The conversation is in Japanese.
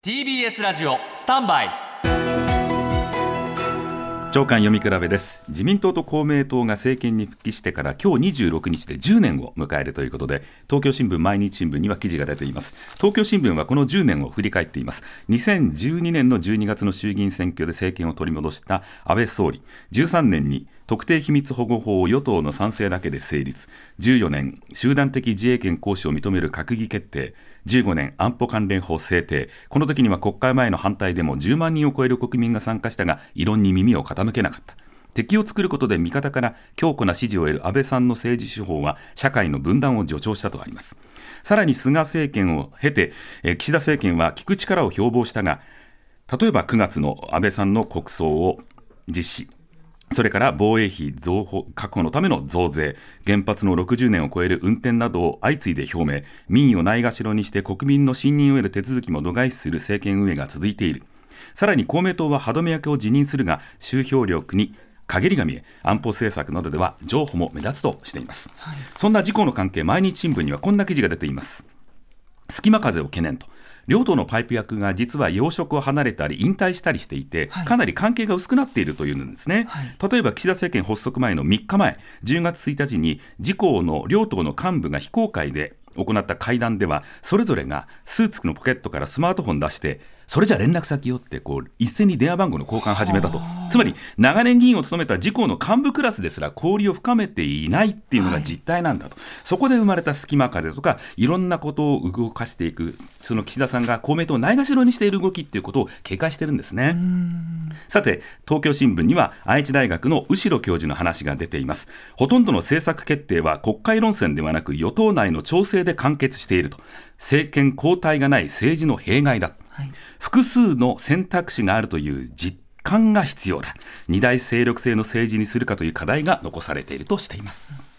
TBS ラジオスタンバイ。長官読み比べです。自民党と公明党が政権に復帰してから今日26日で10年を迎えるということで東京新聞毎日新聞には記事が出ています。東京新聞はこの10年を振り返っています。2012年の12月の衆議院選挙で政権を取り戻した安倍総理。13年に特定秘密保護法を与党の賛成だけで成立。14年集団的自衛権行使を認める閣議決定。15年安保関連法制定。この時には国会前の反対でも10万人を超える国民が参加したが異論に耳を傾けなかった。敵を作ることで味方から強固な支持を得る安倍さんの政治手法は社会の分断を助長したとあります。さらに菅政権を経て岸田政権は聞く力を標榜したが例えば9月の安倍さんの国葬を実施。それから防衛費増確保のための増税、原発の60年を超える運転などを相次いで表明、民意をないがしろにして国民の信任を得る手続きも度外視する政権運営が続いている。さらに公明党は歯止め役を辞任するが、集票力に陰りが見え安保政策などでは譲歩も目立つとしています、はい、そんな事故の関係毎日新聞にはこんな記事が出ています。隙間風を懸念と。両党のパイプ役が実は要職を離れたり引退したりしていて、かなり関係が薄くなっているというんですね、はい、例えば岸田政権発足前の3日前10月1日に自公の両党の幹部が非公開で行った会談ではそれぞれがスーツのポケットからスマートフォン出してそれじゃ連絡先よってこう一斉に電話番号の交換を始めたと。つまり長年議員を務めた自公の幹部クラスですら交流を深めていないっていうのが実態なんだと、はい、そこで生まれた隙間風とかいろんなことを動かしていくその岸田さんが公明党をないがしろにしている動きっていうことを警戒してるんですね。さて東京新聞には愛知大学の後呂教授の話が出ています。ほとんどの政策決定は国会論戦ではなく与党内の調整で完結していると。政権交代がない政治の弊害だはい、複数の選択肢があるという実感が必要だ。二大勢力制の政治にするかという課題が残されているとしています。